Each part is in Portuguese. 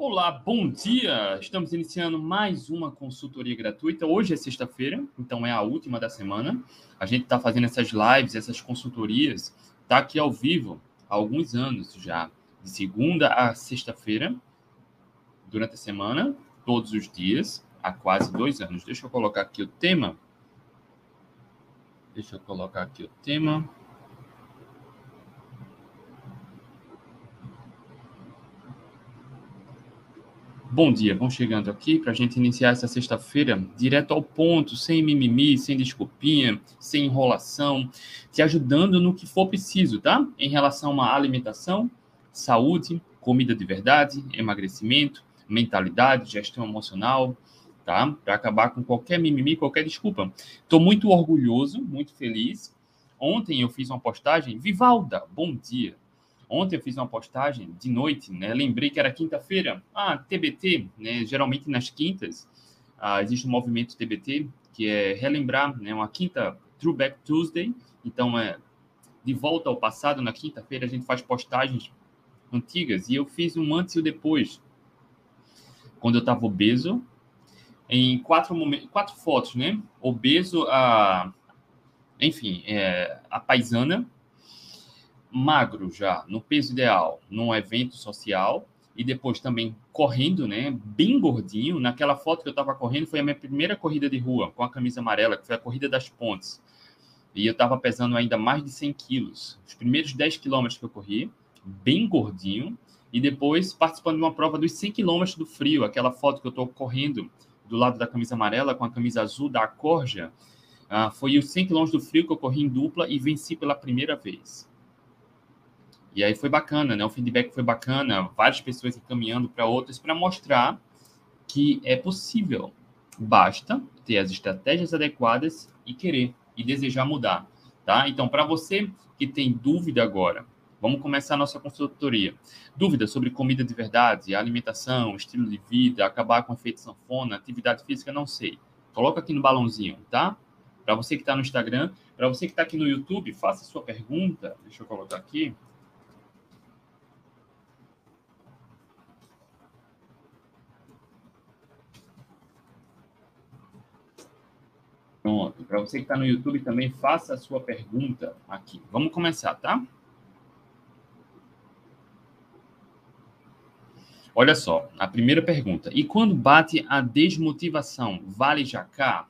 Olá, bom dia! Estamos iniciando mais uma consultoria gratuita. Hoje é sexta-feira, então é a última da semana. A gente está fazendo essas lives, essas consultorias, está aqui ao vivo há alguns anos já, de segunda a sexta-feira, durante a semana, todos os dias, há quase dois anos. Deixa eu colocar aqui o tema. Deixa eu colocar aqui o tema. Bom dia, vão chegando aqui para a gente iniciar essa sexta-feira direto ao ponto, sem mimimi, sem desculpinha, sem enrolação, te ajudando no que for preciso, tá? Em relação à alimentação, saúde, comida de verdade, emagrecimento, mentalidade, gestão emocional, tá? Para acabar com qualquer mimimi, qualquer desculpa. Estou muito orgulhoso, muito feliz. Ontem eu fiz uma postagem, Vivalda, bom dia. Ontem eu fiz uma postagem de noite, né? Lembrei que era quinta-feira. Ah, TBT, né? Geralmente nas quintas ah, existe um movimento TBT que é relembrar, né? Uma quinta Throwback Tuesday. Então é de volta ao passado. Na quinta-feira a gente faz postagens antigas e eu fiz um antes e o depois. Quando eu estava obeso, em quatro momentos, quatro fotos, né? Obeso, a, enfim, é, a paisana magro já, no peso ideal, num evento social, e depois também correndo, né, bem gordinho. Naquela foto que eu estava correndo, foi a minha primeira corrida de rua, com a camisa amarela, que foi a corrida das pontes. E eu estava pesando ainda mais de 100 quilos. Os primeiros 10 quilômetros que eu corri, bem gordinho, e depois participando de uma prova dos 100 quilômetros do frio, aquela foto que eu estou correndo do lado da camisa amarela com a camisa azul da Corja, uh, foi os 100 quilômetros do frio que eu corri em dupla e venci pela primeira vez. E aí foi bacana, né? O feedback foi bacana, várias pessoas encaminhando para outras para mostrar que é possível. Basta ter as estratégias adequadas e querer e desejar mudar, tá? Então, para você que tem dúvida agora, vamos começar a nossa consultoria. Dúvida sobre comida de verdade, alimentação, estilo de vida, acabar com efeito sanfona, atividade física, não sei. Coloca aqui no balãozinho, tá? Para você que está no Instagram, para você que está aqui no YouTube, faça sua pergunta. Deixa eu colocar aqui. Pronto. Para você que está no YouTube também, faça a sua pergunta aqui. Vamos começar, tá? Olha só, a primeira pergunta. E quando bate a desmotivação, vale jacar?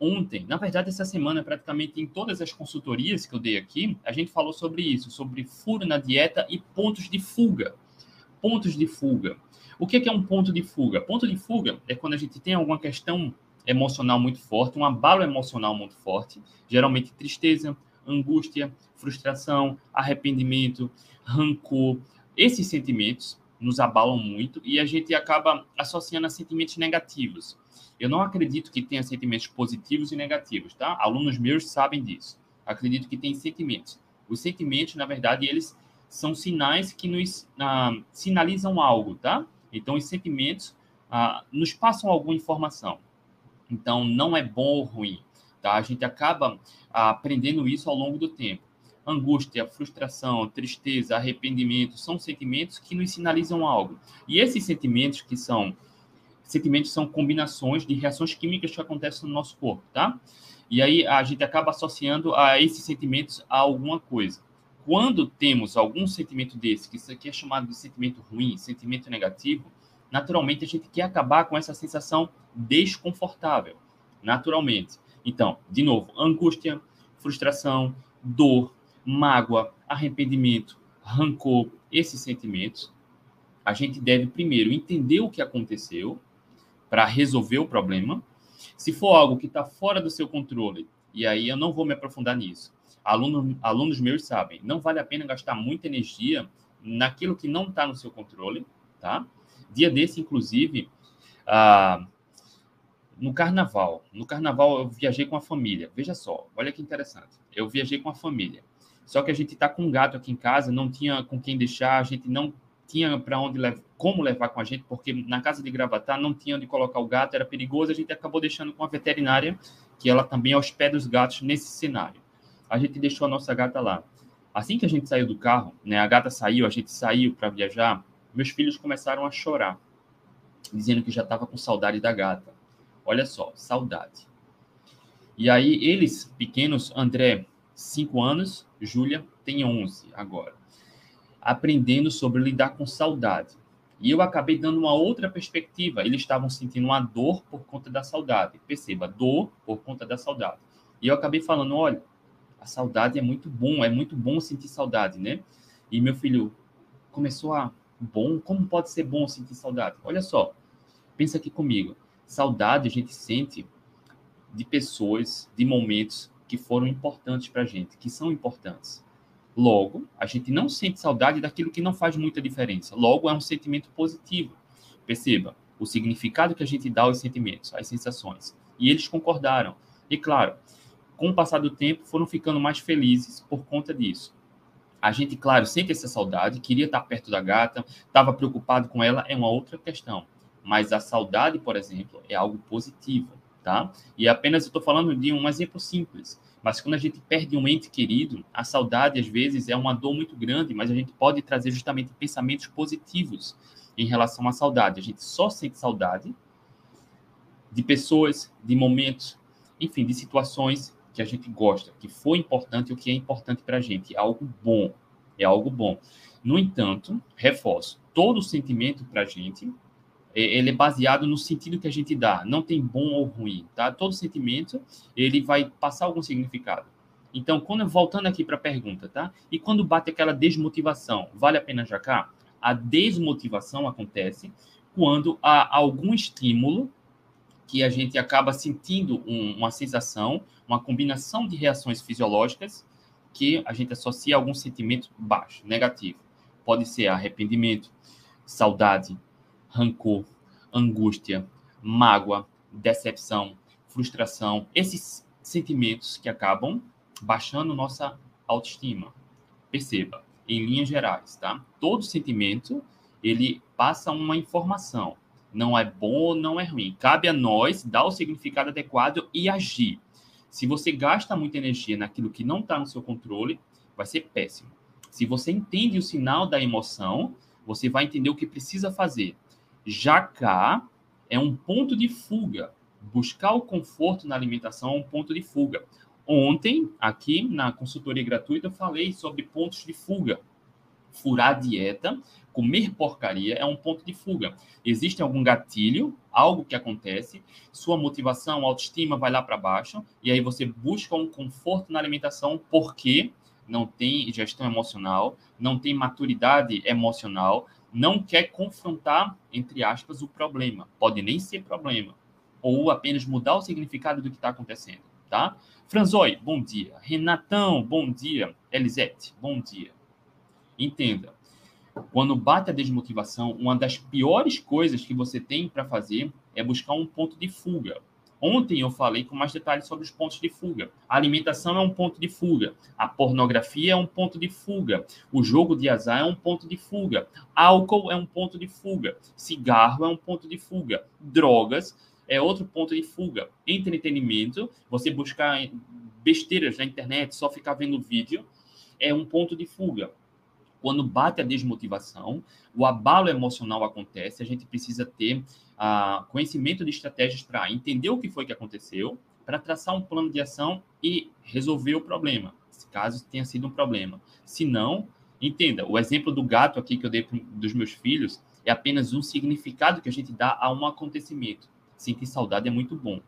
Ontem, na verdade, essa semana, praticamente em todas as consultorias que eu dei aqui, a gente falou sobre isso, sobre furo na dieta e pontos de fuga. Pontos de fuga. O que é um ponto de fuga? Ponto de fuga é quando a gente tem alguma questão emocional muito forte, um abalo emocional muito forte, geralmente tristeza, angústia, frustração, arrependimento, rancor. Esses sentimentos nos abalam muito e a gente acaba associando a sentimentos negativos. Eu não acredito que tenha sentimentos positivos e negativos, tá? Alunos meus sabem disso. Acredito que tem sentimentos. Os sentimentos, na verdade, eles são sinais que nos ah, sinalizam algo, tá? Então, os sentimentos ah, nos passam alguma informação. Então, não é bom ou ruim. Tá? A gente acaba aprendendo isso ao longo do tempo. Angústia, frustração, tristeza, arrependimento são sentimentos que nos sinalizam algo. E esses sentimentos que são sentimentos são combinações de reações químicas que acontecem no nosso corpo, tá? E aí a gente acaba associando a esses sentimentos a alguma coisa. Quando temos algum sentimento desse, que isso aqui é chamado de sentimento ruim, sentimento negativo, naturalmente a gente quer acabar com essa sensação desconfortável, naturalmente. Então, de novo, angústia, frustração, dor, mágoa, arrependimento, rancor, esses sentimentos, a gente deve primeiro entender o que aconteceu para resolver o problema. Se for algo que está fora do seu controle, e aí eu não vou me aprofundar nisso. Aluno, alunos meus sabem, não vale a pena gastar muita energia naquilo que não está no seu controle, tá? Dia desse, inclusive, ah, no carnaval. No carnaval eu viajei com a família. Veja só, olha que interessante. Eu viajei com a família. Só que a gente está com um gato aqui em casa, não tinha com quem deixar, a gente não tinha para onde levar, como levar com a gente, porque na casa de Gravatar não tinha onde colocar o gato, era perigoso, a gente acabou deixando com a veterinária, que ela também hospeda os gatos nesse cenário. A gente deixou a nossa gata lá. Assim que a gente saiu do carro, né, a gata saiu, a gente saiu para viajar, meus filhos começaram a chorar, dizendo que já estava com saudade da gata. Olha só, saudade. E aí, eles, pequenos, André, 5 anos, Júlia tem 11 agora, aprendendo sobre lidar com saudade. E eu acabei dando uma outra perspectiva. Eles estavam sentindo uma dor por conta da saudade. Perceba, dor por conta da saudade. E eu acabei falando, olha, a saudade é muito bom, é muito bom sentir saudade, né? E meu filho começou a, bom, como pode ser bom sentir saudade? Olha só, pensa aqui comigo. Saudade a gente sente de pessoas, de momentos que foram importantes para a gente, que são importantes. Logo, a gente não sente saudade daquilo que não faz muita diferença. Logo, é um sentimento positivo. Perceba o significado que a gente dá aos sentimentos, às sensações. E eles concordaram. E claro, com o passar do tempo, foram ficando mais felizes por conta disso. A gente, claro, sente essa saudade, queria estar perto da gata, estava preocupado com ela, é uma outra questão. Mas a saudade, por exemplo, é algo positivo, tá? E apenas eu estou falando de um exemplo simples. Mas quando a gente perde um ente querido, a saudade às vezes é uma dor muito grande, mas a gente pode trazer justamente pensamentos positivos em relação à saudade. A gente só sente saudade de pessoas, de momentos, enfim, de situações que a gente gosta, que foi importante ou que é importante para a gente. É algo bom. É algo bom. No entanto, reforço, todo sentimento para a gente ele é baseado no sentido que a gente dá, não tem bom ou ruim, tá? Todo sentimento, ele vai passar algum significado. Então, quando voltando aqui para a pergunta, tá? E quando bate aquela desmotivação, vale a pena jacar? A desmotivação acontece quando há algum estímulo que a gente acaba sentindo um, uma sensação, uma combinação de reações fisiológicas que a gente associa a algum sentimento baixo, negativo. Pode ser arrependimento, saudade, rancor, angústia, mágoa, decepção, frustração, esses sentimentos que acabam baixando nossa autoestima. Perceba, em linhas gerais, tá? Todo sentimento ele passa uma informação. Não é bom não é ruim. Cabe a nós dar o significado adequado e agir. Se você gasta muita energia naquilo que não está no seu controle, vai ser péssimo. Se você entende o sinal da emoção, você vai entender o que precisa fazer. Já cá é um ponto de fuga. Buscar o conforto na alimentação é um ponto de fuga. Ontem, aqui na consultoria gratuita, eu falei sobre pontos de fuga. Furar a dieta, comer porcaria é um ponto de fuga. Existe algum gatilho, algo que acontece, sua motivação, autoestima vai lá para baixo, e aí você busca um conforto na alimentação porque não tem gestão emocional, não tem maturidade emocional, não quer confrontar, entre aspas, o problema. Pode nem ser problema. Ou apenas mudar o significado do que está acontecendo, tá? Franzoi, bom dia. Renatão, bom dia. Elisete, bom dia. Entenda, quando bate a desmotivação, uma das piores coisas que você tem para fazer é buscar um ponto de fuga. Ontem eu falei com mais detalhes sobre os pontos de fuga. A alimentação é um ponto de fuga. A pornografia é um ponto de fuga. O jogo de azar é um ponto de fuga. Álcool é um ponto de fuga. Cigarro é um ponto de fuga. Drogas é outro ponto de fuga. Entretenimento, você buscar besteiras na internet, só ficar vendo vídeo, é um ponto de fuga quando bate a desmotivação, o abalo emocional acontece, a gente precisa ter uh, conhecimento de estratégias para entender o que foi que aconteceu, para traçar um plano de ação e resolver o problema, caso tenha sido um problema. Se não, entenda, o exemplo do gato aqui que eu dei dos meus filhos é apenas um significado que a gente dá a um acontecimento. Sentir saudade é muito bom.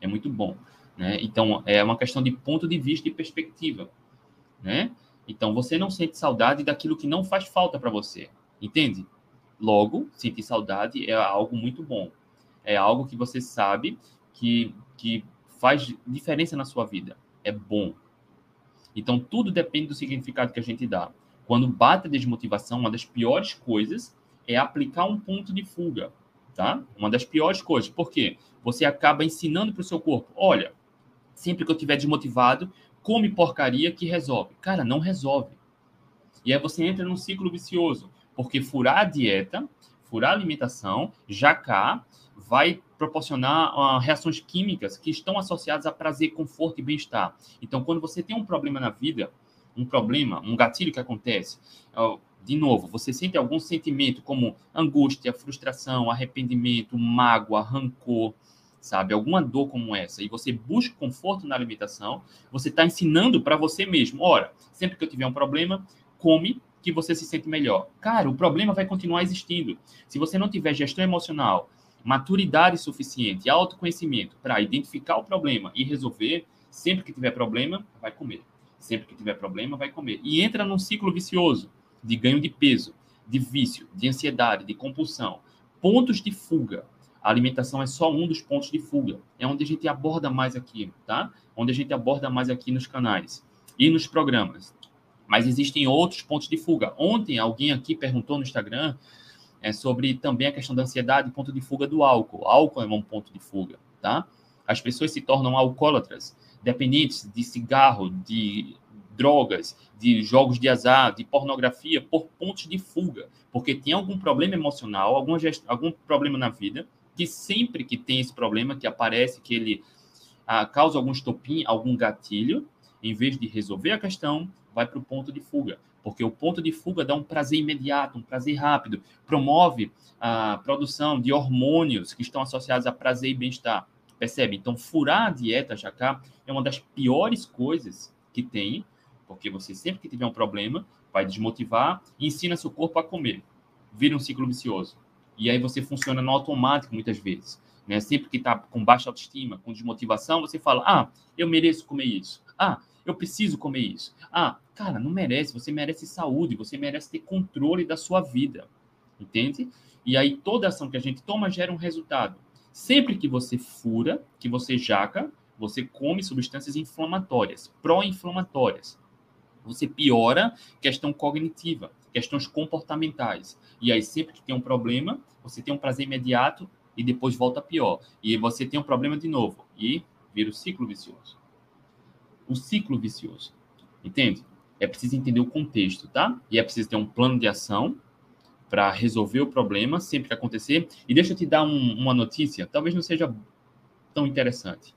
É muito bom. Né? Então, é uma questão de ponto de vista e perspectiva. Né? Então, você não sente saudade daquilo que não faz falta para você, entende? Logo, sentir saudade é algo muito bom. É algo que você sabe que, que faz diferença na sua vida. É bom. Então, tudo depende do significado que a gente dá. Quando bate a desmotivação, uma das piores coisas é aplicar um ponto de fuga, tá? Uma das piores coisas. Por quê? Você acaba ensinando para o seu corpo, olha, sempre que eu estiver desmotivado, come porcaria que resolve. Cara, não resolve. E aí você entra num ciclo vicioso, porque furar a dieta, furar a alimentação, já cá, vai proporcionar uh, reações químicas que estão associadas a prazer, conforto e bem-estar. Então, quando você tem um problema na vida, um problema, um gatilho que acontece, uh, de novo, você sente algum sentimento como angústia, frustração, arrependimento, mágoa, rancor, sabe? Alguma dor como essa, e você busca conforto na alimentação, você está ensinando para você mesmo: ora, sempre que eu tiver um problema, come que você se sente melhor. Cara, o problema vai continuar existindo. Se você não tiver gestão emocional, maturidade suficiente, autoconhecimento para identificar o problema e resolver, sempre que tiver problema, vai comer. Sempre que tiver problema, vai comer. E entra num ciclo vicioso de ganho de peso, de vício, de ansiedade, de compulsão. Pontos de fuga. A alimentação é só um dos pontos de fuga. É onde a gente aborda mais aqui, tá? Onde a gente aborda mais aqui nos canais e nos programas. Mas existem outros pontos de fuga. Ontem, alguém aqui perguntou no Instagram é, sobre também a questão da ansiedade, ponto de fuga do álcool. Álcool é um ponto de fuga, tá? As pessoas se tornam alcoólatras, dependentes de cigarro, de drogas, de jogos de azar, de pornografia, por pontos de fuga, porque tem algum problema emocional, algum, algum problema na vida, que sempre que tem esse problema, que aparece, que ele ah, causa algum estopim, algum gatilho, em vez de resolver a questão, vai para o ponto de fuga, porque o ponto de fuga dá um prazer imediato, um prazer rápido, promove a produção de hormônios que estão associados a prazer e bem-estar. Percebe? Então, furar a dieta já cá é uma das piores coisas que tem, porque você sempre que tiver um problema, vai desmotivar e ensina seu corpo a comer. Vira um ciclo vicioso. E aí você funciona no automático muitas vezes. Né? Sempre que está com baixa autoestima, com desmotivação, você fala: Ah, eu mereço comer isso. Ah, eu preciso comer isso. Ah, cara, não merece. Você merece saúde, você merece ter controle da sua vida. Entende? E aí toda ação que a gente toma gera um resultado. Sempre que você fura, que você jaca, você come substâncias inflamatórias, pró-inflamatórias você piora questão cognitiva, questões comportamentais. E aí, sempre que tem um problema, você tem um prazer imediato e depois volta pior. E você tem um problema de novo e vira o ciclo vicioso. O ciclo vicioso. Entende? É preciso entender o contexto, tá? E é preciso ter um plano de ação para resolver o problema sempre que acontecer. E deixa eu te dar um, uma notícia, talvez não seja tão interessante,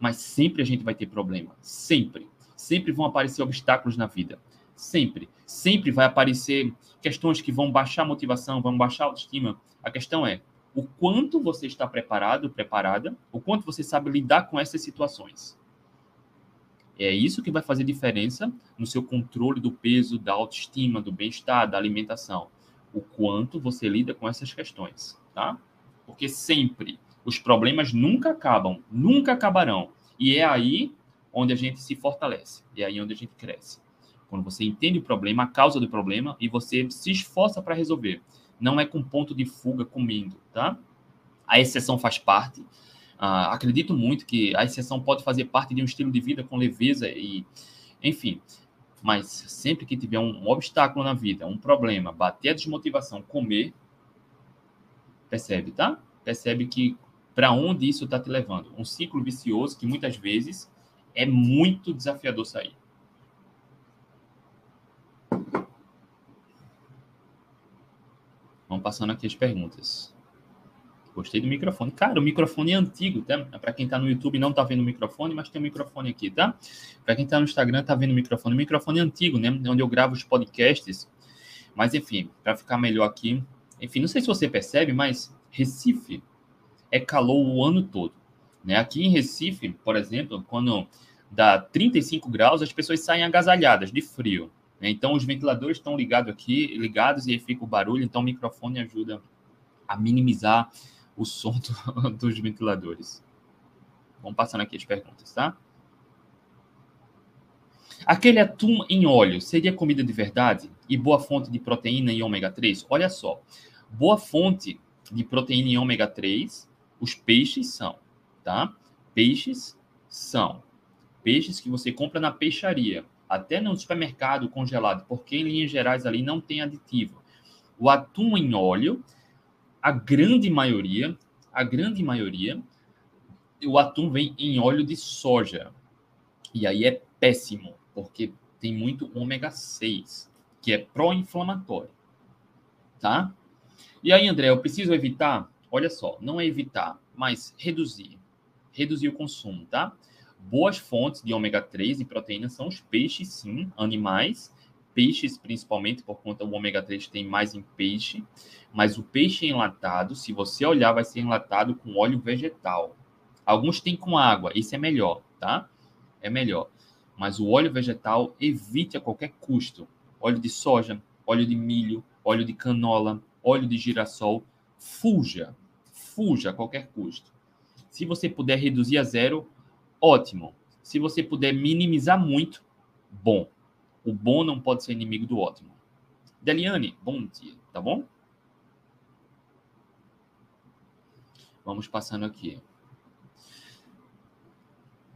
mas sempre a gente vai ter problema. Sempre sempre vão aparecer obstáculos na vida. Sempre. Sempre vai aparecer questões que vão baixar a motivação, vão baixar a autoestima. A questão é o quanto você está preparado, preparada, o quanto você sabe lidar com essas situações. É isso que vai fazer diferença no seu controle do peso, da autoestima, do bem-estar, da alimentação. O quanto você lida com essas questões, tá? Porque sempre os problemas nunca acabam, nunca acabarão. E é aí onde a gente se fortalece. E é aí onde a gente cresce. Quando você entende o problema, a causa do problema, e você se esforça para resolver. Não é com ponto de fuga comendo, tá? A exceção faz parte. Uh, acredito muito que a exceção pode fazer parte de um estilo de vida com leveza e, enfim. Mas sempre que tiver um obstáculo na vida, um problema, bater a desmotivação, comer, percebe, tá? Percebe que para onde isso está te levando? Um ciclo vicioso que muitas vezes é muito desafiador sair. Vamos passando aqui as perguntas. Gostei do microfone. Cara, o microfone é antigo, tá? Para quem está no YouTube não está vendo o microfone, mas tem um microfone aqui, tá? Para quem está no Instagram está vendo o microfone. O microfone é antigo, né? Onde eu gravo os podcasts. Mas enfim, para ficar melhor aqui. Enfim, não sei se você percebe, mas Recife é calor o ano todo. Né? Aqui em Recife, por exemplo, quando dá 35 graus, as pessoas saem agasalhadas de frio. Então, os ventiladores estão ligados aqui, ligados, e aí fica o barulho. Então, o microfone ajuda a minimizar o som do, dos ventiladores. Vamos passando aqui as perguntas, tá? Aquele atum em óleo seria comida de verdade e boa fonte de proteína e ômega 3? Olha só, boa fonte de proteína e ômega 3, os peixes são, tá? Peixes são peixes que você compra na peixaria, até no supermercado congelado, porque em linhas gerais ali não tem aditivo. O atum em óleo, a grande maioria, a grande maioria, o atum vem em óleo de soja. E aí é péssimo, porque tem muito ômega 6, que é pró-inflamatório. Tá? E aí, André, eu preciso evitar? Olha só, não é evitar, mas reduzir. Reduzir o consumo, tá? Boas fontes de ômega 3 e proteína são os peixes, sim, animais, peixes, principalmente, por conta do ômega 3 tem mais em peixe, mas o peixe enlatado, se você olhar, vai ser enlatado com óleo vegetal. Alguns têm com água, isso é melhor, tá? É melhor. Mas o óleo vegetal evite a qualquer custo. Óleo de soja, óleo de milho, óleo de canola, óleo de girassol, fuja, fuja a qualquer custo. Se você puder reduzir a zero, ótimo. Se você puder minimizar muito, bom. O bom não pode ser inimigo do ótimo. Deliane, bom dia, tá bom? Vamos passando aqui.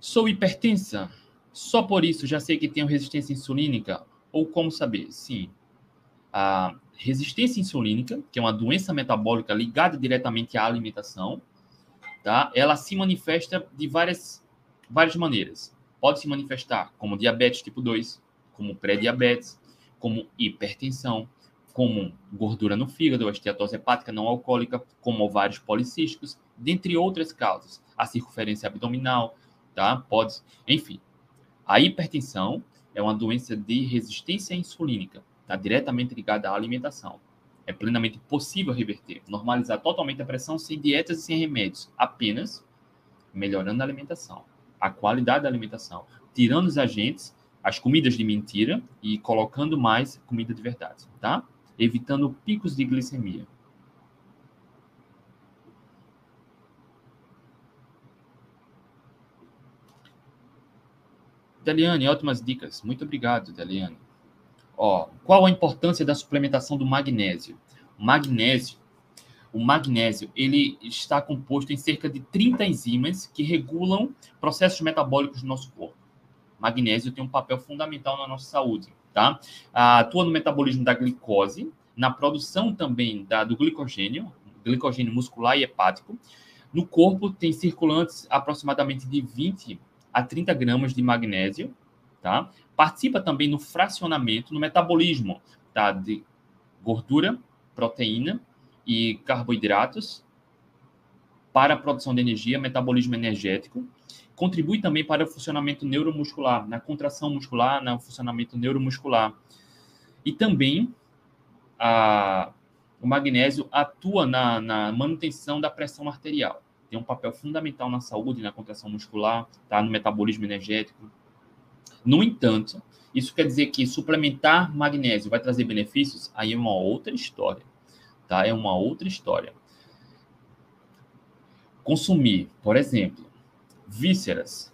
Sou hipertensa. Só por isso já sei que tenho resistência insulínica? Ou como saber? Sim. A resistência insulínica, que é uma doença metabólica ligada diretamente à alimentação, tá? Ela se manifesta de várias, várias maneiras. Pode se manifestar como diabetes tipo 2, como pré-diabetes, como hipertensão, como gordura no fígado, esteatose hepática não alcoólica, como ovários policísticos, dentre outras causas. A circunferência abdominal, tá? Pode, enfim. A hipertensão é uma doença de resistência insulínica, está diretamente ligada à alimentação. É plenamente possível reverter, normalizar totalmente a pressão sem dietas e sem remédios, apenas melhorando a alimentação, a qualidade da alimentação, tirando os agentes, as comidas de mentira e colocando mais comida de verdade, tá? Evitando picos de glicemia. Deliane, ótimas dicas. Muito obrigado, Deliane. Ó, qual a importância da suplementação do magnésio? O magnésio, o magnésio, ele está composto em cerca de 30 enzimas que regulam processos metabólicos do nosso corpo. O magnésio tem um papel fundamental na nossa saúde, tá? Atua no metabolismo da glicose, na produção também da, do glicogênio, glicogênio muscular e hepático. No corpo tem circulantes aproximadamente de 20 a 30 gramas de magnésio, tá? Participa também no fracionamento, no metabolismo, tá? De gordura, proteína e carboidratos para a produção de energia, metabolismo energético. Contribui também para o funcionamento neuromuscular, na contração muscular, no funcionamento neuromuscular. E também a, o magnésio atua na, na manutenção da pressão arterial tem um papel fundamental na saúde, na contração muscular, tá? no metabolismo energético. No entanto, isso quer dizer que suplementar magnésio vai trazer benefícios? Aí é uma outra história, tá? É uma outra história. Consumir, por exemplo, vísceras,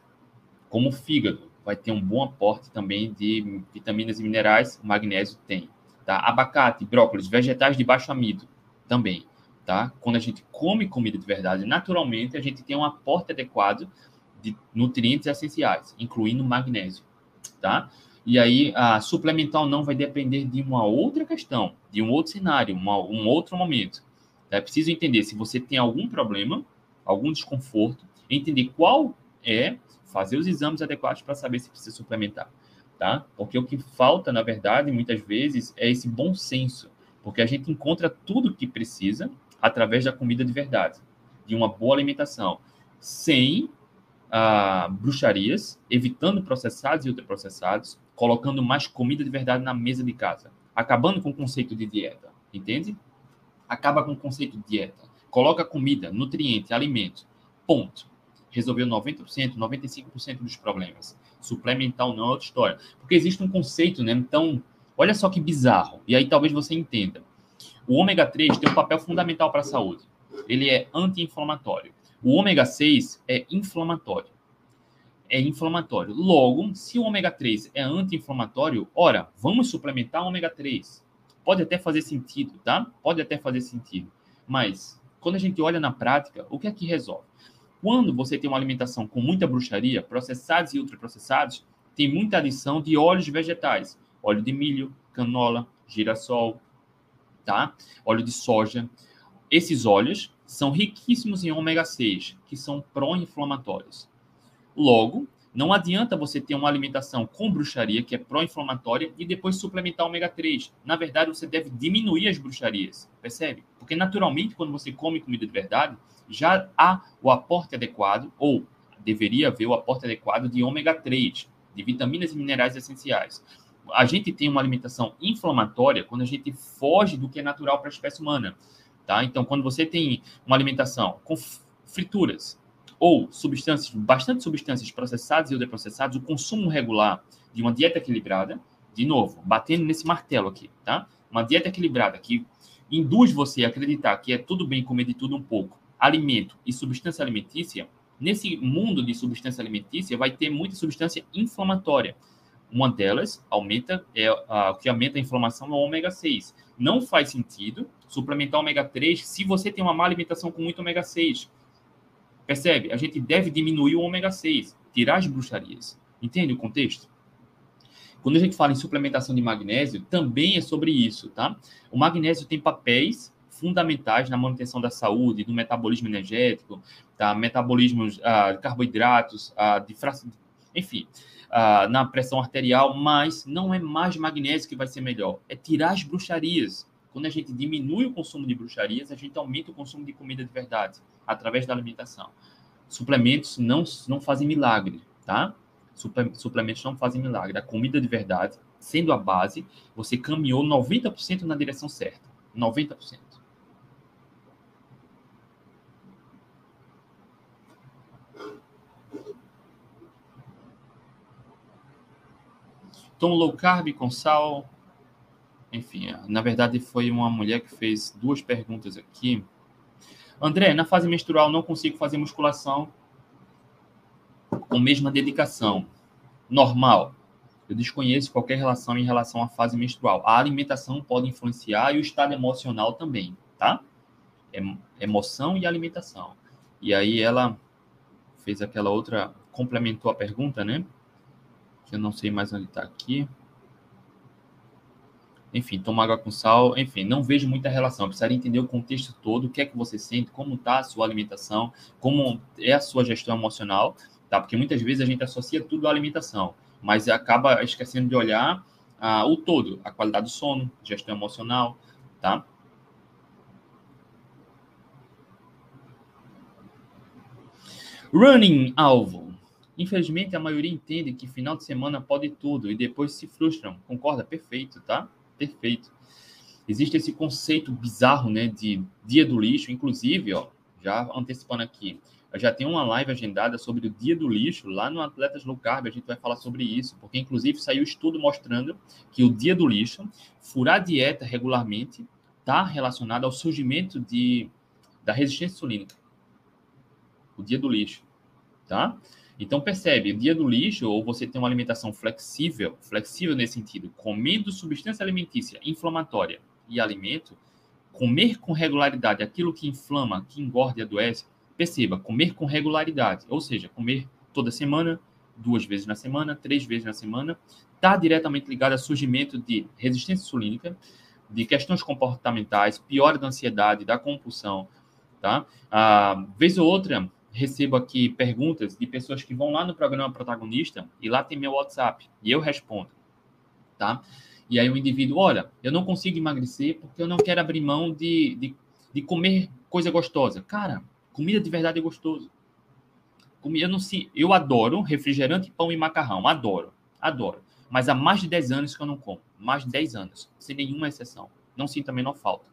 como fígado, vai ter um bom aporte também de vitaminas e minerais, magnésio tem. Tá? Abacate, brócolis, vegetais de baixo amido, também tá? Quando a gente come comida de verdade, naturalmente a gente tem um aporte adequado de nutrientes essenciais, incluindo magnésio, tá? E aí, a suplementar ou não vai depender de uma outra questão, de um outro cenário, uma, um outro momento. É preciso entender se você tem algum problema, algum desconforto, entender qual é, fazer os exames adequados para saber se precisa suplementar, tá? Porque o que falta, na verdade, muitas vezes, é esse bom senso, porque a gente encontra tudo o que precisa através da comida de verdade, de uma boa alimentação, sem ah, bruxarias, evitando processados e ultraprocessados, colocando mais comida de verdade na mesa de casa, acabando com o conceito de dieta, entende? Acaba com o conceito de dieta. Coloca comida, nutriente, alimento. Ponto. Resolveu 90%, 95% dos problemas. Suplementar não é outra história. Porque existe um conceito, né? Então, olha só que bizarro. E aí talvez você entenda. O ômega 3 tem um papel fundamental para a saúde. Ele é anti-inflamatório. O ômega 6 é inflamatório. É inflamatório. Logo, se o ômega 3 é anti-inflamatório, ora, vamos suplementar o ômega 3. Pode até fazer sentido, tá? Pode até fazer sentido. Mas, quando a gente olha na prática, o que é que resolve? Quando você tem uma alimentação com muita bruxaria, processados e ultraprocessados, tem muita adição de óleos vegetais. Óleo de milho, canola, girassol, tá? Óleo de soja. Esses óleos são riquíssimos em ômega 6, que são pró-inflamatórios. Logo, não adianta você ter uma alimentação com bruxaria, que é pró-inflamatória, e depois suplementar ômega 3. Na verdade, você deve diminuir as bruxarias, percebe? Porque naturalmente, quando você come comida de verdade, já há o aporte adequado, ou deveria haver o aporte adequado de ômega 3, de vitaminas e minerais essenciais. a gente tem uma alimentação inflamatória quando a gente foge do que é natural para a espécie humana, tá? Então, quando você tem uma alimentação com frituras ou substâncias, bastante substâncias processadas e ultraprocessadas, o consumo regular de uma dieta equilibrada, de novo, batendo nesse martelo aqui, tá? Uma dieta equilibrada que induz você a acreditar que é tudo bem comer de tudo um pouco, alimento e substância alimentícia, nesse mundo de substância alimentícia vai ter muita substância inflamatória. Uma delas aumenta, é o que aumenta a inflamação é o ômega 6. Não faz sentido suplementar ômega 3 se você tem uma má alimentação com muito ômega 6. Percebe? A gente deve diminuir o ômega 6, tirar as bruxarias. Entende o contexto? Quando a gente fala em suplementação de magnésio, também é sobre isso, tá? O magnésio tem papéis fundamentais na manutenção da saúde, do metabolismo energético, tá? metabolismo ah, de carboidratos, ah, de enfim, ah, na pressão arterial, mas não é mais magnésio que vai ser melhor, é tirar as bruxarias. Quando a gente diminui o consumo de bruxarias, a gente aumenta o consumo de comida de verdade, através da alimentação. Suplementos não, não fazem milagre, tá? suplementos não fazem milagre. A comida de verdade, sendo a base, você caminhou 90% na direção certa. 90%. Tom low carb com sal. Enfim, na verdade foi uma mulher que fez duas perguntas aqui. André, na fase menstrual não consigo fazer musculação com mesma dedicação. Normal. Eu desconheço qualquer relação em relação à fase menstrual. A alimentação pode influenciar e o estado emocional também, tá? Emoção e alimentação. E aí ela fez aquela outra, complementou a pergunta, né? Eu não sei mais onde está aqui. Enfim, tomar água com sal, enfim, não vejo muita relação. Eu precisaria entender o contexto todo, o que é que você sente, como está a sua alimentação, como é a sua gestão emocional tá? Porque muitas vezes a gente associa tudo à alimentação, mas acaba esquecendo de olhar ah, o todo, a qualidade do sono, gestão emocional, tá? Running alvo. Infelizmente, a maioria entende que final de semana pode tudo e depois se frustram. Concorda? Perfeito, tá? Perfeito. Existe esse conceito bizarro, né, de dia do lixo, inclusive, ó, já antecipando aqui, eu já tenho uma live agendada sobre o dia do lixo lá no Atletas Low Carb. A gente vai falar sobre isso, porque inclusive saiu estudo mostrando que o dia do lixo, furar dieta regularmente, está relacionado ao surgimento de, da resistência insulínica. O dia do lixo, tá? Então percebe, dia do lixo, ou você tem uma alimentação flexível, flexível nesse sentido, comendo substância alimentícia inflamatória e alimento, comer com regularidade aquilo que inflama, que engorda e adoece, Perceba, comer com regularidade, ou seja, comer toda semana, duas vezes na semana, três vezes na semana, está diretamente ligado ao surgimento de resistência insulínica, de questões comportamentais, piora da ansiedade, da compulsão, tá? Ah, vez ou outra, recebo aqui perguntas de pessoas que vão lá no programa protagonista e lá tem meu WhatsApp e eu respondo, tá? E aí o indivíduo, olha, eu não consigo emagrecer porque eu não quero abrir mão de, de, de comer coisa gostosa. Cara, Comida de verdade é gostoso. Comida não se. Eu adoro refrigerante, pão e macarrão. Adoro. Adoro. Mas há mais de 10 anos que eu não como. Mais de 10 anos. Sem nenhuma exceção. Não sinto a menor falta.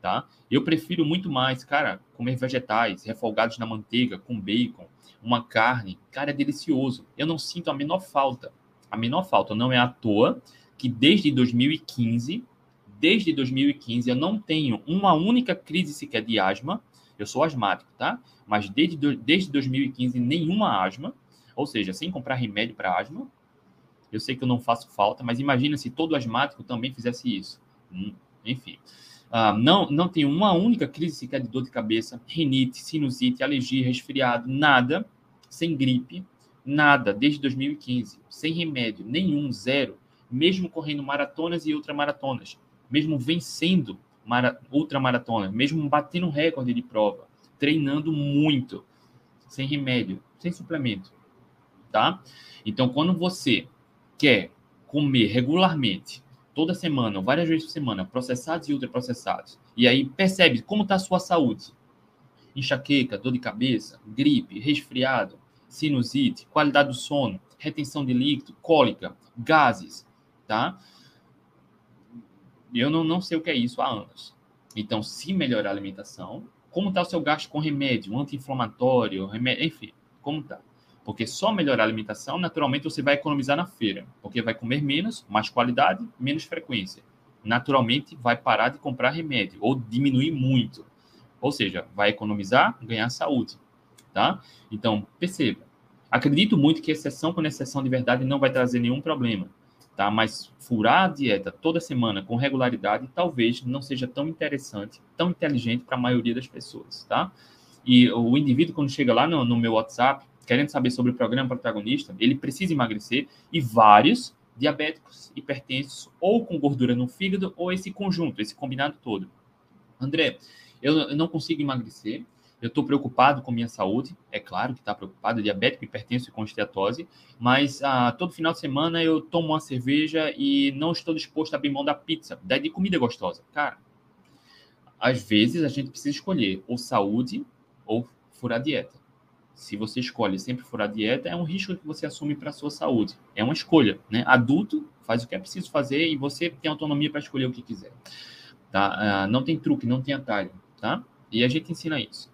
Tá? Eu prefiro muito mais, cara, comer vegetais refogados na manteiga, com bacon, uma carne. Cara, é delicioso. Eu não sinto a menor falta. A menor falta. Não é à toa que desde 2015, desde 2015, eu não tenho uma única crise sequer de asma eu sou asmático, tá? Mas desde, desde 2015, nenhuma asma, ou seja, sem comprar remédio para asma. Eu sei que eu não faço falta, mas imagina se todo asmático também fizesse isso. Hum, enfim. Uh, não, não tenho uma única crise sequer de dor de cabeça, rinite, sinusite, alergia, resfriado, nada, sem gripe, nada, desde 2015, sem remédio, nenhum, zero, mesmo correndo maratonas e ultramaratonas, mesmo vencendo mara, ultramaratona, mesmo batendo recorde de prova, treinando muito, sem remédio, sem suplemento, tá? Então, quando você quer comer regularmente, toda semana, várias vezes por semana, processados e ultraprocessados, e aí percebe como está a sua saúde, enxaqueca, dor de cabeça, gripe, resfriado, sinusite, qualidade do sono, retenção de líquido, cólica, gases, tá? Eu não, não sei o que é isso há anos. Então, se melhorar a alimentação, como está o seu gasto com remédio, anti-inflamatório, remédio, enfim, como está? Porque só melhorar a alimentação, naturalmente você vai economizar na feira, porque vai comer menos, mais qualidade, menos frequência. Naturalmente vai parar de comprar remédio ou diminuir muito. Ou seja, vai economizar, ganhar saúde, tá? Então, perceba. Acredito muito que exceção com exceção de verdade não vai trazer nenhum problema tá? Mas furar a dieta toda semana com regularidade talvez não seja tão interessante, tão inteligente para a maioria das pessoas, tá? E o indivíduo quando chega lá no, no meu WhatsApp querendo saber sobre o programa protagonista, ele precisa emagrecer e vários diabéticos, hipertensos ou com gordura no fígado ou esse conjunto, esse combinado todo. André, eu não consigo emagrecer, eu estou preocupado com minha saúde, é claro que está preocupado, diabético, hipertenso e com esteatose, mas ah, todo final de semana eu tomo uma cerveja e não estou disposto a abrir mão da pizza, da de comida gostosa. Cara, às vezes a gente precisa escolher ou saúde ou furar dieta. Se você escolhe sempre furar dieta, é um risco que você assume para a sua saúde. É uma escolha, né? Adulto faz o que é preciso fazer e você tem autonomia para escolher o que quiser. Tá? Ah, não tem truque, não tem atalho, tá? E a gente ensina isso.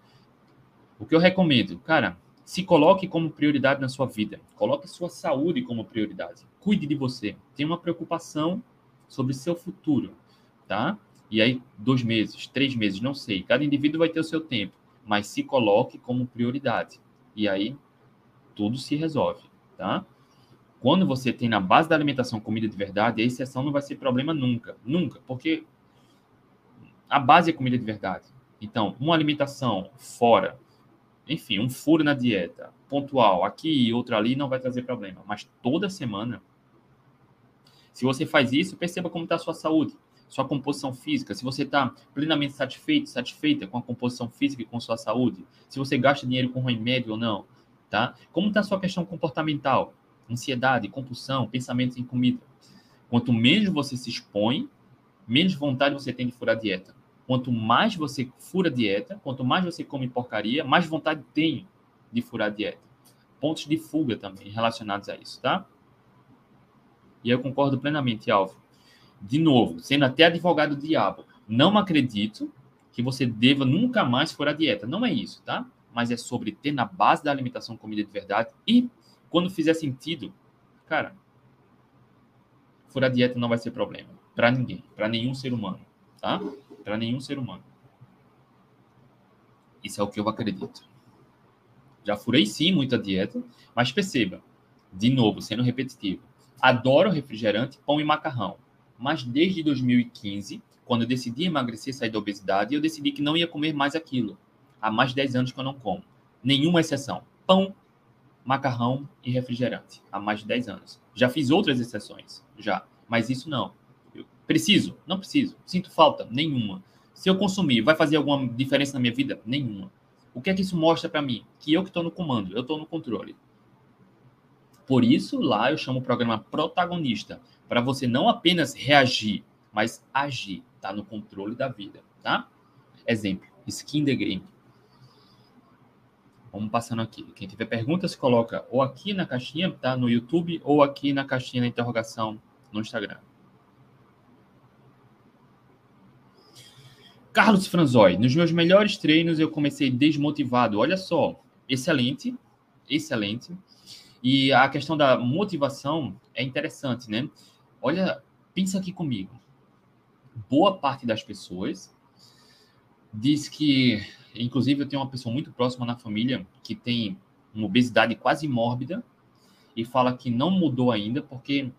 O que eu recomendo, cara, se coloque como prioridade na sua vida. Coloque sua saúde como prioridade. Cuide de você. Tenha uma preocupação sobre seu futuro, tá? E aí, dois meses, três meses, não sei. Cada indivíduo vai ter o seu tempo. Mas se coloque como prioridade. E aí, tudo se resolve, tá? Quando você tem na base da alimentação comida de verdade, a exceção não vai ser problema nunca. Nunca. Porque a base é comida de verdade. Então, uma alimentação fora enfim, um furo na dieta, pontual, aqui e outro ali, não vai trazer problema. Mas toda semana, se você faz isso, perceba como está a sua saúde, sua composição física, se você está plenamente satisfeito, satisfeita com a composição física e com sua saúde, se você gasta dinheiro com remédio ou não, tá? Como está a sua questão comportamental, ansiedade, compulsão, pensamentos em comida. Quanto menos você se expõe, menos vontade você tem de furar a dieta. Quanto mais você fura a dieta, quanto mais você come porcaria, mais vontade tem de furar a dieta. Pontos de fuga também relacionados a isso, tá? E eu concordo plenamente, Alvo. De novo, sendo até advogado do diabo, não acredito que você deva nunca mais furar dieta. Não é isso, tá? Mas é sobre ter na base da alimentação comida de verdade e, quando fizer sentido, cara, furar a dieta não vai ser problema para ninguém, para nenhum ser humano, tá? para nenhum ser humano. Isso é o que eu acredito. Já furei sim muita dieta, mas perceba, de novo, sendo repetitivo, adoro refrigerante, pão e macarrão. Mas desde 2015, quando eu decidi emagrecer, sair da obesidade, eu decidi que não ia comer mais aquilo. Há mais de 10 anos que eu não como. Nenhuma exceção. Pão, macarrão e refrigerante. Há mais de 10 anos. Já fiz outras exceções, já. Mas isso não. Preciso? Não preciso. Sinto falta? Nenhuma. Se eu consumir, vai fazer alguma diferença na minha vida? Nenhuma. O que é que isso mostra para mim? Que eu que estou no comando, eu estou no controle. Por isso, lá eu chamo o programa protagonista, para você não apenas reagir, mas agir, tá no controle da vida, tá? Exemplo, skin the game. Vamos passando aqui. Quem tiver perguntas, coloca ou aqui na caixinha, tá? No YouTube, ou aqui na caixinha da interrogação no Instagram. Carlos Franzói, nos meus melhores treinos eu comecei desmotivado. Olha só, excelente, excelente. E a questão da motivação é interessante, né? Olha, pensa aqui comigo. Boa parte das pessoas diz que, inclusive, eu tenho uma pessoa muito próxima na família que tem uma obesidade quase mórbida e fala que não mudou ainda porque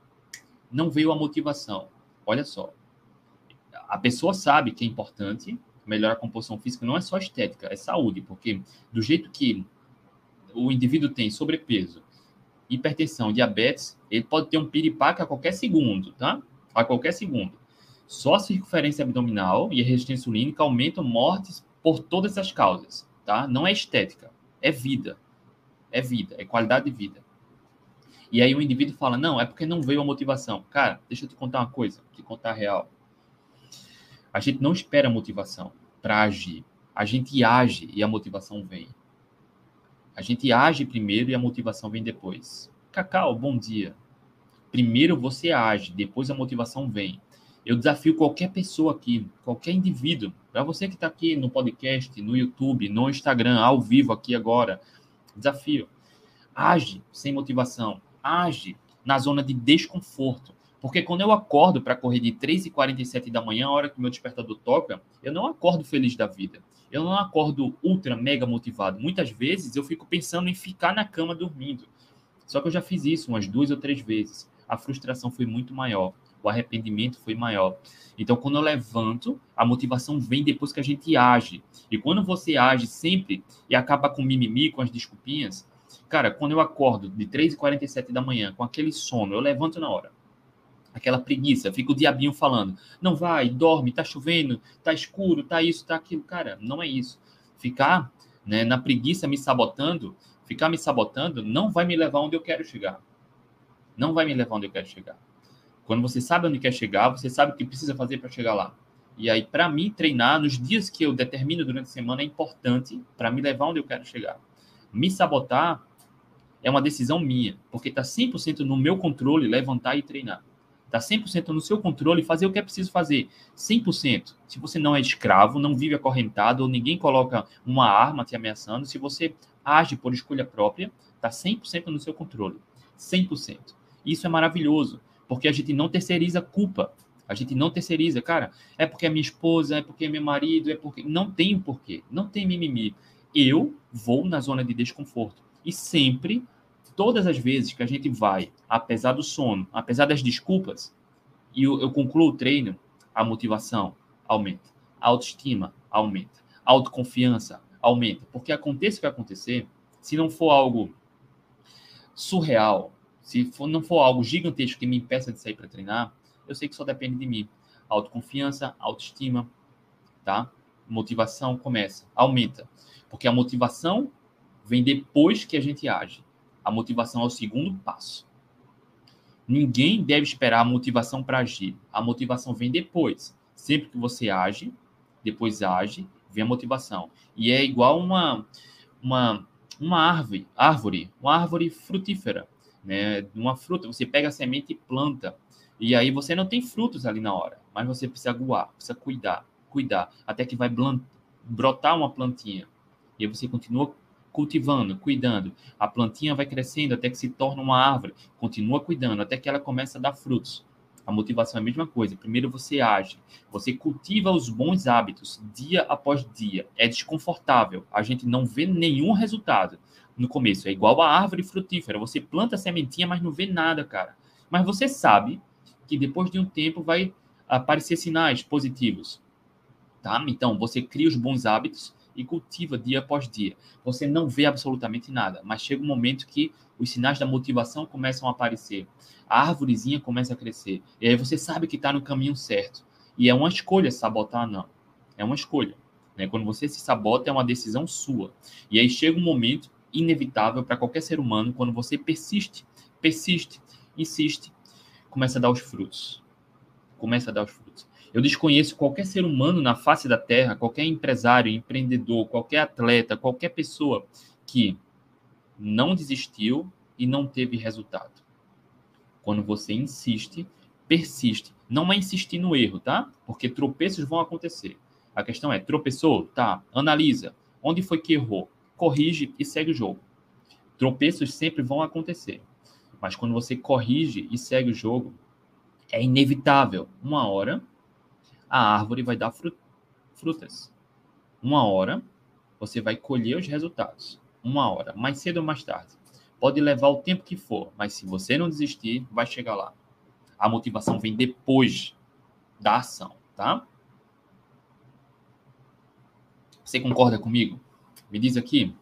não veio a motivação. Olha só, a pessoa sabe que é importante melhorar a composição física, não é só estética, é saúde, porque do jeito que o indivíduo tem sobrepeso, hipertensão, diabetes, ele pode ter um piripaque a qualquer segundo, tá? A qualquer segundo. Só a circunferência abdominal e a resistência insulínica aumentam mortes por todas essas causas, tá? Não é estética, é vida. É vida, é qualidade de vida. E aí o indivíduo fala: "Não, é porque não veio a motivação". Cara, deixa eu te contar uma coisa, te contar a real. A gente não espera motivação para agir. A gente age e a motivação vem. A gente age primeiro e a motivação vem depois. Cacau, bom dia. Primeiro você age, depois a motivação vem. Eu desafio qualquer pessoa aqui, qualquer indivíduo, para você que está aqui no podcast, no YouTube, no Instagram, ao vivo aqui agora, desafio. Age sem motivação, age na zona de desconforto. Porque quando eu acordo para correr de 3h47 da manhã, a hora que meu despertador toca, eu não acordo feliz da vida. Eu não acordo ultra, mega motivado. Muitas vezes eu fico pensando em ficar na cama dormindo. Só que eu já fiz isso umas duas ou três vezes. A frustração foi muito maior. O arrependimento foi maior. Então, quando eu levanto, a motivação vem depois que a gente age. E quando você age sempre e acaba com mimimi, com as desculpinhas, cara, quando eu acordo de 3h47 da manhã com aquele sono, eu levanto na hora aquela preguiça, fica o diabinho falando: não vai, dorme, tá chovendo, tá escuro, tá isso, tá aquilo. Cara, não é isso. Ficar né, na preguiça me sabotando, ficar me sabotando, não vai me levar onde eu quero chegar. Não vai me levar onde eu quero chegar. Quando você sabe onde quer chegar, você sabe o que precisa fazer para chegar lá. E aí, para mim, treinar nos dias que eu determino durante a semana é importante para me levar onde eu quero chegar. Me sabotar é uma decisão minha, porque está 100% no meu controle levantar e treinar. Está 100% no seu controle fazer o que é preciso fazer. 100%. Se você não é escravo, não vive acorrentado, ou ninguém coloca uma arma te ameaçando, se você age por escolha própria, está 100% no seu controle. 100%. Isso é maravilhoso, porque a gente não terceiriza culpa. A gente não terceiriza, cara, é porque é minha esposa, é porque é meu marido, é porque. Não tem o porquê, não tem mimimi. Eu vou na zona de desconforto. E sempre todas as vezes que a gente vai, apesar do sono, apesar das desculpas, e eu, eu concluo o treino, a motivação aumenta, a autoestima aumenta, a autoconfiança aumenta. Porque aconteça o que acontecer, se não for algo surreal, se for, não for algo gigantesco que me impeça de sair para treinar, eu sei que só depende de mim. Autoconfiança, autoestima, tá? Motivação começa, aumenta. Porque a motivação vem depois que a gente age. A motivação é o segundo passo. Ninguém deve esperar a motivação para agir. A motivação vem depois. Sempre que você age, depois age, vem a motivação. E é igual uma uma uma árvore, árvore, uma árvore frutífera, né? Uma fruta, você pega a semente e planta. E aí você não tem frutos ali na hora, mas você precisa aguar, precisa cuidar, cuidar, até que vai brotar uma plantinha. E aí você continua cultivando, cuidando. A plantinha vai crescendo até que se torna uma árvore. Continua cuidando até que ela começa a dar frutos. A motivação é a mesma coisa. Primeiro você age, você cultiva os bons hábitos dia após dia. É desconfortável. A gente não vê nenhum resultado no começo. É igual a árvore frutífera. Você planta a sementinha, mas não vê nada, cara. Mas você sabe que depois de um tempo vai aparecer sinais positivos. Tá? Então, você cria os bons hábitos e cultiva dia após dia. Você não vê absolutamente nada, mas chega um momento que os sinais da motivação começam a aparecer. A árvorezinha começa a crescer. E aí você sabe que está no caminho certo. E é uma escolha sabotar, não. É uma escolha. Né? Quando você se sabota, é uma decisão sua. E aí chega um momento inevitável para qualquer ser humano, quando você persiste, persiste, insiste, começa a dar os frutos. Começa a dar os frutos. Eu desconheço qualquer ser humano na face da Terra, qualquer empresário, empreendedor, qualquer atleta, qualquer pessoa que não desistiu e não teve resultado. Quando você insiste, persiste. Não é insistir no erro, tá? Porque tropeços vão acontecer. A questão é, tropeçou? Tá, analisa. Onde foi que errou? Corrige e segue o jogo. Tropeços sempre vão acontecer. Mas quando você corrige e segue o jogo, é inevitável. Uma hora a árvore vai dar frutas. Uma hora você vai colher os resultados. Uma hora, mais cedo ou mais tarde. Pode levar o tempo que for, mas se você não desistir, vai chegar lá. A motivação vem depois da ação, tá? Você concorda comigo? Me diz aqui.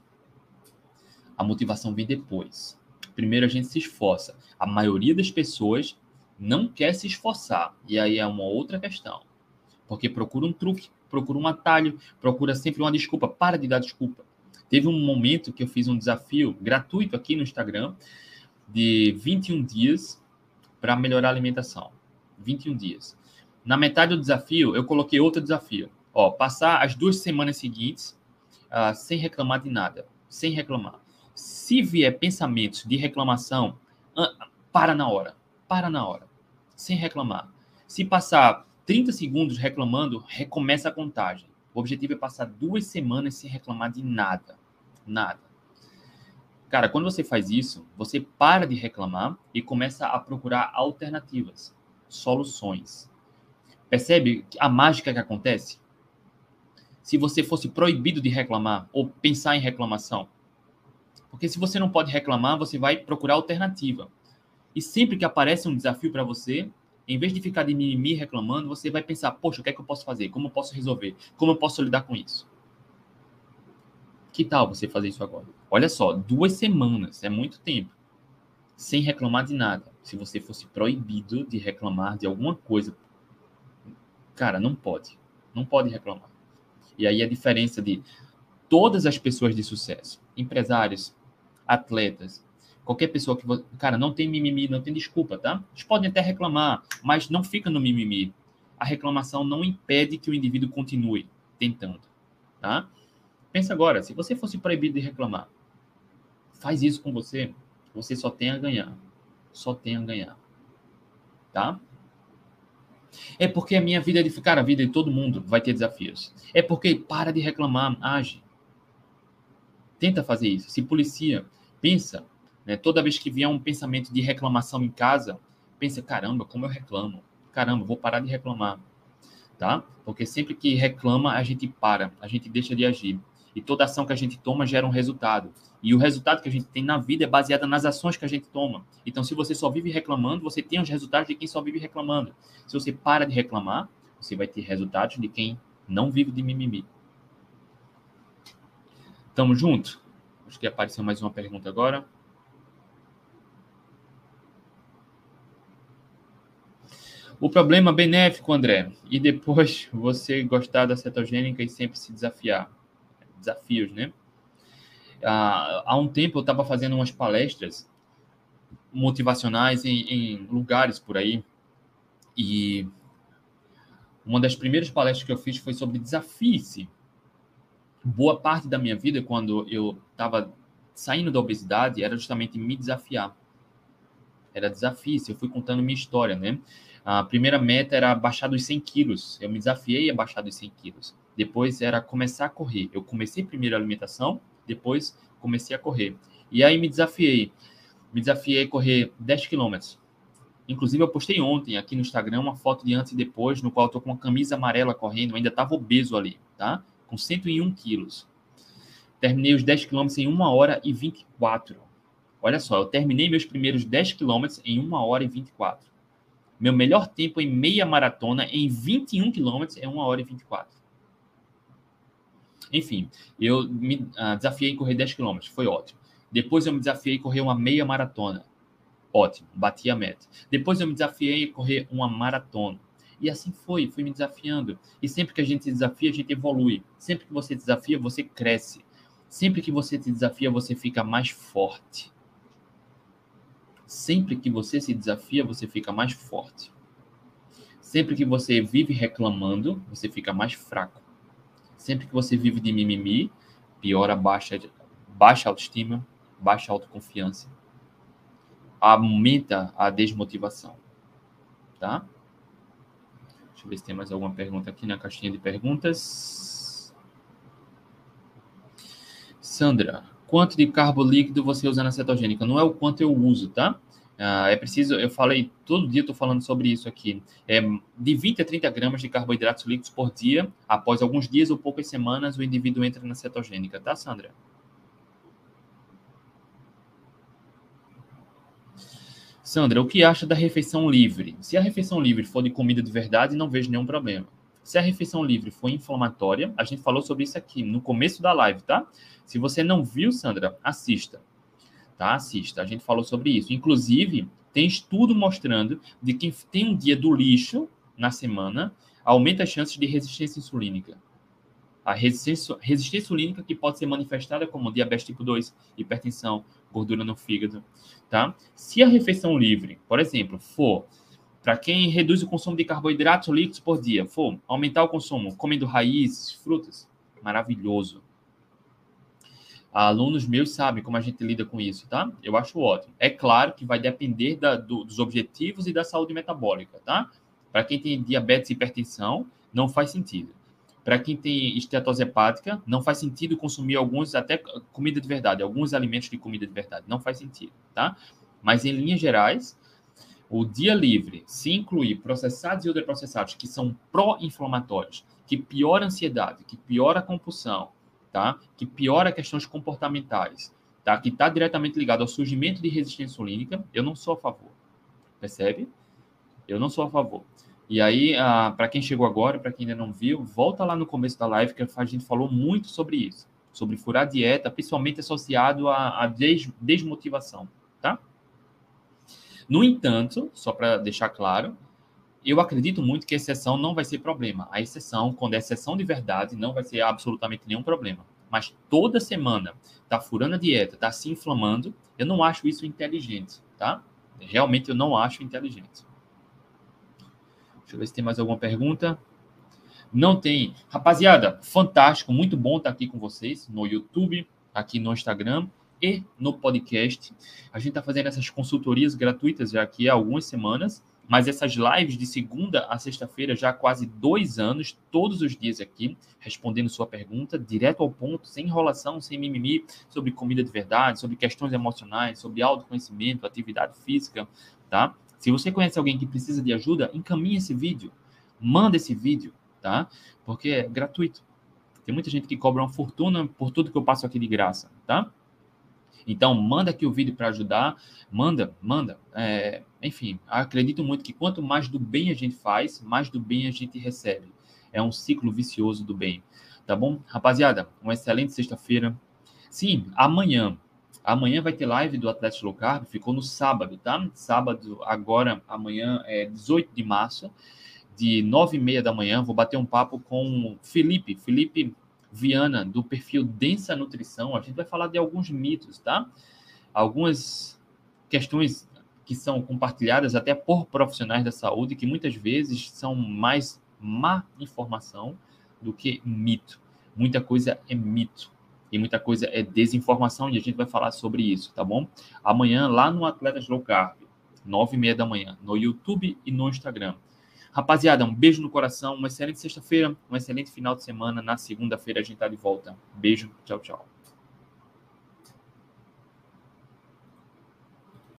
A motivação vem depois. Primeiro a gente se esforça. A maioria das pessoas não quer se esforçar. E aí é uma outra questão. Porque procura um truque, procura um atalho, procura sempre uma desculpa. Para de dar desculpa. Teve um momento que eu fiz um desafio gratuito aqui no Instagram de 21 dias para melhorar a alimentação. 21 dias. Na metade do desafio, eu coloquei outro desafio. Ó, passar as duas semanas seguintes uh, sem reclamar de nada. Sem reclamar. Se vier pensamentos de reclamação, uh, para na hora. para na hora, sem reclamar. Se passar 30 segundos reclamando, recomeça a contagem. O objetivo é passar duas semanas sem reclamar de nada. Nada. Cara, quando você faz isso, você para de reclamar e começa a procurar alternativas, soluções. Percebe a mágica que acontece? Se você fosse proibido de reclamar ou pensar em reclamação. Porque se você não pode reclamar, você vai procurar alternativa. E sempre que aparece um desafio para você, em vez de ficar de mimimi reclamando, você vai pensar: poxa, o que é que eu posso fazer? Como eu posso resolver? Como eu posso lidar com isso? Que tal você fazer isso agora? Olha só, duas semanas é muito tempo. Sem reclamar de nada. Se você fosse proibido de reclamar de alguma coisa, cara, não pode. Não pode reclamar. E aí a diferença de todas as pessoas de sucesso, empresários, atletas, qualquer pessoa que. Cara, não tem mimimi, não tem desculpa, tá? Eles podem até reclamar, mas não fica no mimimi. A reclamação não impede que o indivíduo continue tentando, tá? Pensa agora, se você fosse proibido de reclamar, faz isso com você, você só tem a ganhar. Só tem a ganhar. Tá? É porque a minha vida é de ficar a vida de todo mundo vai ter desafios. É porque para de reclamar, age. Tenta fazer isso, se policia, pensa, né? Toda vez que vier um pensamento de reclamação em casa, pensa, caramba, como eu reclamo. Caramba, vou parar de reclamar. Tá? Porque sempre que reclama, a gente para, a gente deixa de agir. E toda ação que a gente toma gera um resultado. E o resultado que a gente tem na vida é baseado nas ações que a gente toma. Então, se você só vive reclamando, você tem os resultados de quem só vive reclamando. Se você para de reclamar, você vai ter resultados de quem não vive de mimimi. Tamo junto? Acho que apareceu mais uma pergunta agora. O problema benéfico, André, e depois você gostar da cetogênica e sempre se desafiar. Desafios, né? Ah, há um tempo eu estava fazendo umas palestras motivacionais em, em, lugares por aí e uma das primeiras palestras que eu fiz foi sobre desafie-se. Boa parte da minha vida, quando eu estava saindo da obesidade, era justamente me desafiar. Era desafio-se. Eu fui contando minha história, né? A primeira meta era baixar dos 100 quilos. Eu me desafiei a baixar dos 100 quilos. Depois era começar a correr. Eu comecei primeiro a alimentação, depois comecei a correr. E aí me desafiei. Me desafiei a correr 10 quilômetros. Inclusive, eu postei ontem aqui no Instagram uma foto de antes e depois, no qual eu tô com uma camisa amarela correndo, eu ainda estava obeso ali, tá? Com 101 quilos. Terminei os 10 quilômetros em 1 hora e 24. Olha só, eu terminei meus primeiros 10 quilômetros em 1 hora e 24. Meu melhor tempo em meia maratona em 21 quilômetros é 1 hora e 24. Enfim, eu me uh, desafiei em correr 10 quilômetros, foi ótimo. Depois eu me desafiei a correr uma meia maratona. Ótimo, bati a meta. Depois eu me desafiei a correr uma maratona. E assim foi, fui me desafiando. E sempre que a gente se desafia, a gente evolui. Sempre que você desafia, você cresce. Sempre que você se desafia, você fica mais forte. Sempre que você se desafia, você fica mais forte. Sempre que você vive reclamando, você fica mais fraco. Sempre que você vive de mimimi, piora baixa, baixa autoestima, baixa autoconfiança. Aumenta a desmotivação. Tá? Deixa eu ver se tem mais alguma pergunta aqui na caixinha de perguntas. Sandra, quanto de carbo líquido você usa na cetogênica. Não é o quanto eu uso, tá? Ah, é preciso, eu falei, todo dia estou falando sobre isso aqui. É de 20 a 30 gramas de carboidratos líquidos por dia. Após alguns dias ou poucas semanas, o indivíduo entra na cetogênica, tá, Sandra? Sandra, o que acha da refeição livre? Se a refeição livre for de comida de verdade, não vejo nenhum problema. Se a refeição livre for inflamatória, a gente falou sobre isso aqui no começo da live, tá? Se você não viu, Sandra, assista. Tá? Assista. A gente falou sobre isso. Inclusive, tem estudo mostrando de que tem um dia do lixo na semana aumenta as chances de resistência insulínica. A resistência, resistência insulínica que pode ser manifestada como diabetes tipo 2, hipertensão, gordura no fígado, tá? Se a refeição livre, por exemplo, for para quem reduz o consumo de carboidratos líquidos por dia, for aumentar o consumo comendo raízes, frutas, maravilhoso. Alunos meus sabem como a gente lida com isso, tá? Eu acho ótimo. É claro que vai depender da, do, dos objetivos e da saúde metabólica, tá? Para quem tem diabetes e hipertensão, não faz sentido. Para quem tem esteatose hepática, não faz sentido consumir alguns, até comida de verdade, alguns alimentos de comida de verdade. Não faz sentido, tá? Mas em linhas gerais, o dia livre, se incluir processados e ultraprocessados que são pró-inflamatórios, que piora a ansiedade, que piora a compulsão, tá? Que piora questões comportamentais, tá? Que está diretamente ligado ao surgimento de resistência insulínica, eu não sou a favor. Percebe? Eu não sou a favor. E aí, ah, para quem chegou agora, para quem ainda não viu, volta lá no começo da live que a gente falou muito sobre isso, sobre furar dieta, principalmente associado à, à des, desmotivação? No entanto, só para deixar claro, eu acredito muito que a exceção não vai ser problema. A exceção, quando é exceção de verdade, não vai ser absolutamente nenhum problema. Mas toda semana tá furando a dieta, tá se inflamando, eu não acho isso inteligente, tá? Realmente eu não acho inteligente. Deixa eu ver se tem mais alguma pergunta. Não tem. Rapaziada, fantástico, muito bom estar aqui com vocês no YouTube, aqui no Instagram e no podcast. A gente está fazendo essas consultorias gratuitas já aqui há algumas semanas mas essas lives de segunda a sexta-feira, já há quase dois anos, todos os dias aqui, respondendo sua pergunta, direto ao ponto, sem enrolação, sem mimimi, sobre comida de verdade, sobre questões emocionais, sobre autoconhecimento, atividade física, tá? Se você conhece alguém que precisa de ajuda, encaminhe esse vídeo, manda esse vídeo, tá? Porque é gratuito. Tem muita gente que cobra uma fortuna por tudo que eu passo aqui de graça, tá? Então, manda aqui o vídeo para ajudar, manda, manda. É, enfim, acredito muito que quanto mais do bem a gente faz, mais do bem a gente recebe. É um ciclo vicioso do bem. Tá bom? Rapaziada, uma excelente sexta-feira. Sim, amanhã. Amanhã vai ter live do Atlético Low Carb, ficou no sábado, tá? Sábado, agora, amanhã é 18 de março, de 9 e meia da manhã. Vou bater um papo com Felipe. Felipe Viana, do perfil Densa Nutrição, a gente vai falar de alguns mitos, tá? Algumas questões que são compartilhadas até por profissionais da saúde, que muitas vezes são mais má informação do que mito. Muita coisa é mito e muita coisa é desinformação e a gente vai falar sobre isso, tá bom? Amanhã, lá no Atletas Low Carb, nove e meia da manhã, no YouTube e no Instagram. Rapaziada, um beijo no coração, uma excelente sexta-feira, um excelente final de semana. Na segunda-feira a gente tá de volta. Beijo, tchau, tchau.